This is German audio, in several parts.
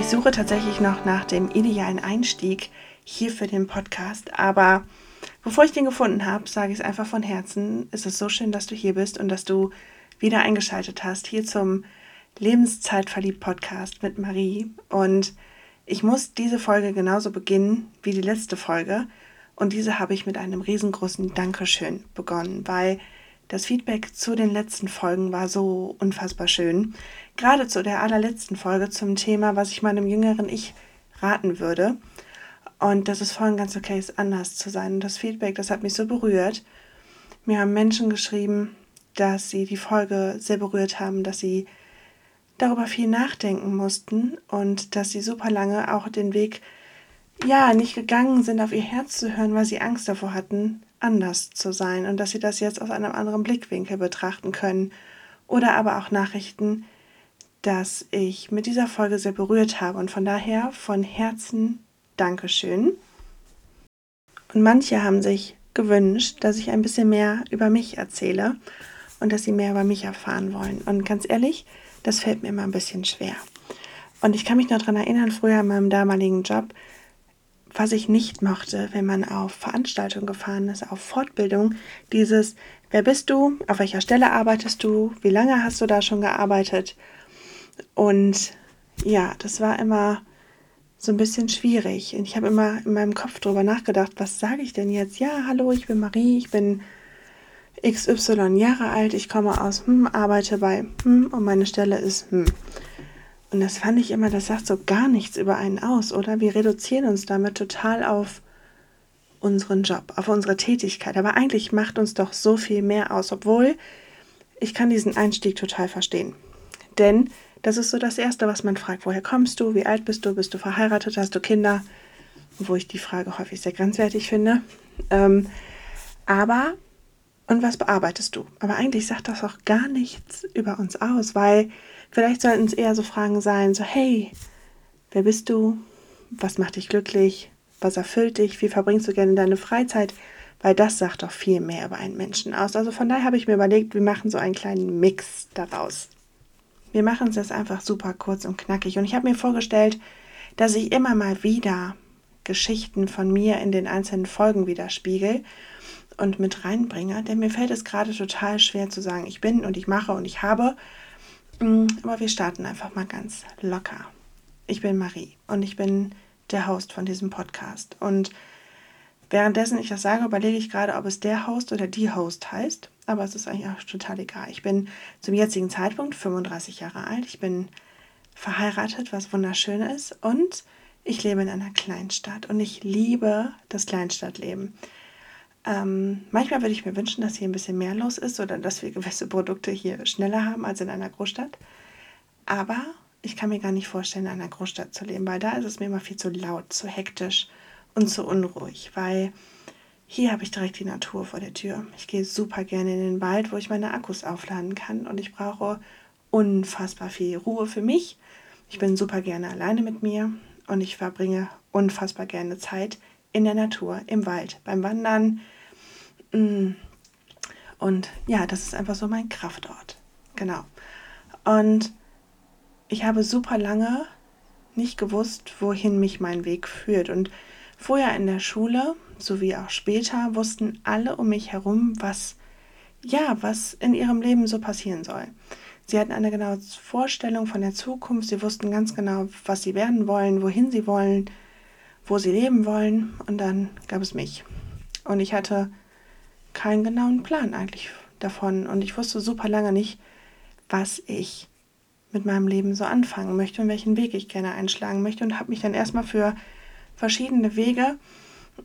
Ich suche tatsächlich noch nach dem idealen Einstieg hier für den Podcast, aber bevor ich den gefunden habe, sage ich es einfach von Herzen. Es ist so schön, dass du hier bist und dass du wieder eingeschaltet hast hier zum Lebenszeitverliebt Podcast mit Marie und ich muss diese Folge genauso beginnen wie die letzte Folge und diese habe ich mit einem riesengroßen Dankeschön begonnen, weil das Feedback zu den letzten Folgen war so unfassbar schön. Gerade zu der allerletzten Folge zum Thema, was ich meinem jüngeren Ich raten würde. Und dass es voll ganz okay ist, anders zu sein. Und das Feedback, das hat mich so berührt. Mir haben Menschen geschrieben, dass sie die Folge sehr berührt haben, dass sie darüber viel nachdenken mussten und dass sie super lange auch den Weg, ja, nicht gegangen sind, auf ihr Herz zu hören, weil sie Angst davor hatten, anders zu sein und dass sie das jetzt aus einem anderen Blickwinkel betrachten können. Oder aber auch Nachrichten, dass ich mit dieser Folge sehr berührt habe und von daher von Herzen Dankeschön. Und manche haben sich gewünscht, dass ich ein bisschen mehr über mich erzähle und dass sie mehr über mich erfahren wollen. Und ganz ehrlich, das fällt mir immer ein bisschen schwer. Und ich kann mich noch daran erinnern, früher in meinem damaligen Job, was ich nicht mochte, wenn man auf Veranstaltungen gefahren ist, auf Fortbildung, dieses, wer bist du, auf welcher Stelle arbeitest du, wie lange hast du da schon gearbeitet? Und ja, das war immer so ein bisschen schwierig. Und ich habe immer in meinem Kopf darüber nachgedacht, was sage ich denn jetzt? Ja, hallo, ich bin Marie, ich bin XY Jahre alt, ich komme aus, hm, arbeite bei, hm, und meine Stelle ist, hm. Und das fand ich immer, das sagt so gar nichts über einen aus, oder? Wir reduzieren uns damit total auf unseren Job, auf unsere Tätigkeit. Aber eigentlich macht uns doch so viel mehr aus, obwohl ich kann diesen Einstieg total verstehen. Denn das ist so das Erste, was man fragt. Woher kommst du? Wie alt bist du? Bist du verheiratet? Hast du Kinder? Wo ich die Frage häufig sehr grenzwertig finde. Ähm, aber, und was bearbeitest du? Aber eigentlich sagt das auch gar nichts über uns aus, weil Vielleicht sollten es eher so Fragen sein, so hey, wer bist du? Was macht dich glücklich? Was erfüllt dich? Wie verbringst du gerne deine Freizeit? Weil das sagt doch viel mehr über einen Menschen aus. Also von daher habe ich mir überlegt, wir machen so einen kleinen Mix daraus. Wir machen es jetzt einfach super kurz und knackig. Und ich habe mir vorgestellt, dass ich immer mal wieder Geschichten von mir in den einzelnen Folgen widerspiegel und mit reinbringe. Denn mir fällt es gerade total schwer zu sagen, ich bin und ich mache und ich habe, aber wir starten einfach mal ganz locker. Ich bin Marie und ich bin der Host von diesem Podcast. Und währenddessen ich das sage, überlege ich gerade, ob es der Host oder die Host heißt. Aber es ist eigentlich auch total egal. Ich bin zum jetzigen Zeitpunkt 35 Jahre alt. Ich bin verheiratet, was wunderschön ist. Und ich lebe in einer Kleinstadt und ich liebe das Kleinstadtleben. Ähm, manchmal würde ich mir wünschen, dass hier ein bisschen mehr los ist oder dass wir gewisse Produkte hier schneller haben als in einer Großstadt. Aber ich kann mir gar nicht vorstellen, in einer Großstadt zu leben, weil da ist es mir immer viel zu laut, zu hektisch und zu unruhig, weil hier habe ich direkt die Natur vor der Tür. Ich gehe super gerne in den Wald, wo ich meine Akkus aufladen kann und ich brauche unfassbar viel Ruhe für mich. Ich bin super gerne alleine mit mir und ich verbringe unfassbar gerne Zeit in der Natur, im Wald, beim Wandern. Mm. Und ja, das ist einfach so mein Kraftort. Genau. Und ich habe super lange nicht gewusst, wohin mich mein Weg führt. Und vorher in der Schule, sowie auch später, wussten alle um mich herum, was ja, was in ihrem Leben so passieren soll. Sie hatten eine genaue Vorstellung von der Zukunft, sie wussten ganz genau, was sie werden wollen, wohin sie wollen, wo sie leben wollen. Und dann gab es mich. Und ich hatte keinen genauen Plan eigentlich davon. Und ich wusste super lange nicht, was ich mit meinem Leben so anfangen möchte und welchen Weg ich gerne einschlagen möchte. Und habe mich dann erstmal für verschiedene Wege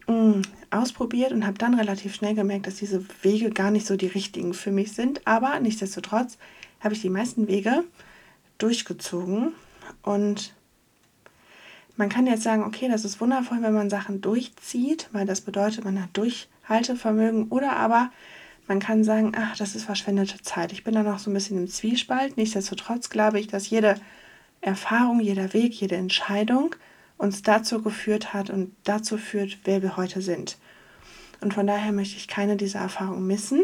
mm, ausprobiert und habe dann relativ schnell gemerkt, dass diese Wege gar nicht so die richtigen für mich sind. Aber nichtsdestotrotz habe ich die meisten Wege durchgezogen und man kann jetzt sagen, okay, das ist wundervoll, wenn man Sachen durchzieht, weil das bedeutet, man hat Durchhaltevermögen. Oder aber man kann sagen, ach, das ist verschwendete Zeit. Ich bin da noch so ein bisschen im Zwiespalt. Nichtsdestotrotz glaube ich, dass jede Erfahrung, jeder Weg, jede Entscheidung uns dazu geführt hat und dazu führt, wer wir heute sind. Und von daher möchte ich keine dieser Erfahrungen missen.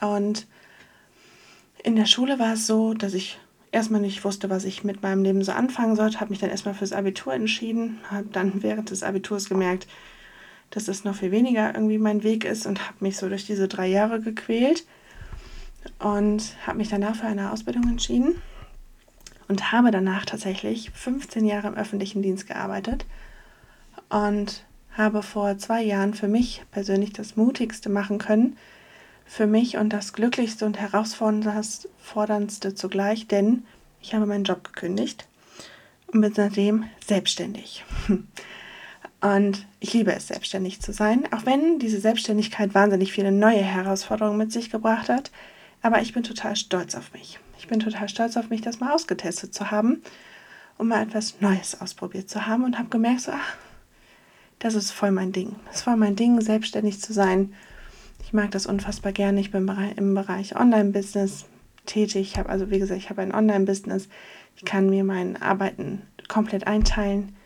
Und in der Schule war es so, dass ich erstmal nicht wusste, was ich mit meinem Leben so anfangen sollte, habe mich dann erstmal fürs Abitur entschieden, habe dann während des Abiturs gemerkt, dass es noch viel weniger irgendwie mein Weg ist und habe mich so durch diese drei Jahre gequält und habe mich danach für eine Ausbildung entschieden und habe danach tatsächlich 15 Jahre im öffentlichen Dienst gearbeitet und habe vor zwei Jahren für mich persönlich das Mutigste machen können, für mich und das Glücklichste und Herausforderndste zugleich, denn ich habe meinen Job gekündigt und bin seitdem selbstständig. Und ich liebe es, selbstständig zu sein, auch wenn diese Selbstständigkeit wahnsinnig viele neue Herausforderungen mit sich gebracht hat. Aber ich bin total stolz auf mich. Ich bin total stolz auf mich, das mal ausgetestet zu haben und mal etwas Neues ausprobiert zu haben und habe gemerkt, so, ach, das ist voll mein Ding. Ist voll mein Ding, selbstständig zu sein. Ich mag das unfassbar gerne. Ich bin im Bereich Online-Business tätig. Ich habe also, wie gesagt, ich habe ein Online-Business. Ich kann mir mein Arbeiten komplett einteilen.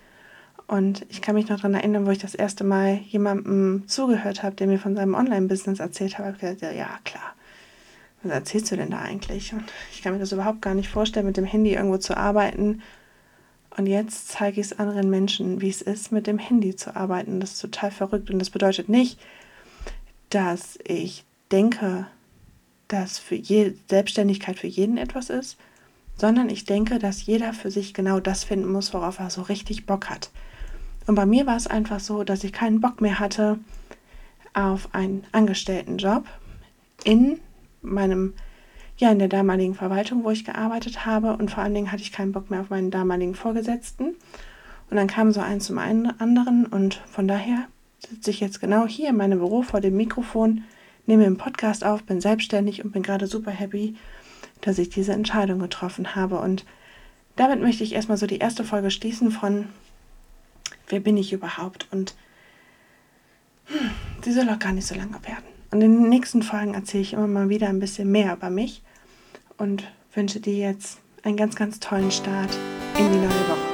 Und ich kann mich noch daran erinnern, wo ich das erste Mal jemandem zugehört habe, der mir von seinem Online-Business erzählt hat. habe ich gesagt, ja, klar was erzählst du denn da eigentlich? Und ich kann mir das überhaupt gar nicht vorstellen, mit dem Handy irgendwo zu arbeiten. Und jetzt zeige ich es anderen Menschen, wie es ist, mit dem Handy zu arbeiten. Das ist total verrückt. Und das bedeutet nicht, dass ich denke, dass für je Selbstständigkeit für jeden etwas ist, sondern ich denke, dass jeder für sich genau das finden muss, worauf er so richtig Bock hat. Und bei mir war es einfach so, dass ich keinen Bock mehr hatte auf einen Angestelltenjob in meinem, ja, in der damaligen Verwaltung, wo ich gearbeitet habe. Und vor allen Dingen hatte ich keinen Bock mehr auf meinen damaligen Vorgesetzten. Und dann kam so eins zum anderen und von daher sitze ich jetzt genau hier in meinem Büro vor dem Mikrofon, nehme den Podcast auf, bin selbstständig und bin gerade super happy, dass ich diese Entscheidung getroffen habe. Und damit möchte ich erstmal so die erste Folge schließen von Wer bin ich überhaupt? Und hm, sie soll auch gar nicht so lange werden. Und in den nächsten Folgen erzähle ich immer mal wieder ein bisschen mehr über mich und wünsche dir jetzt einen ganz, ganz tollen Start in die neue Woche.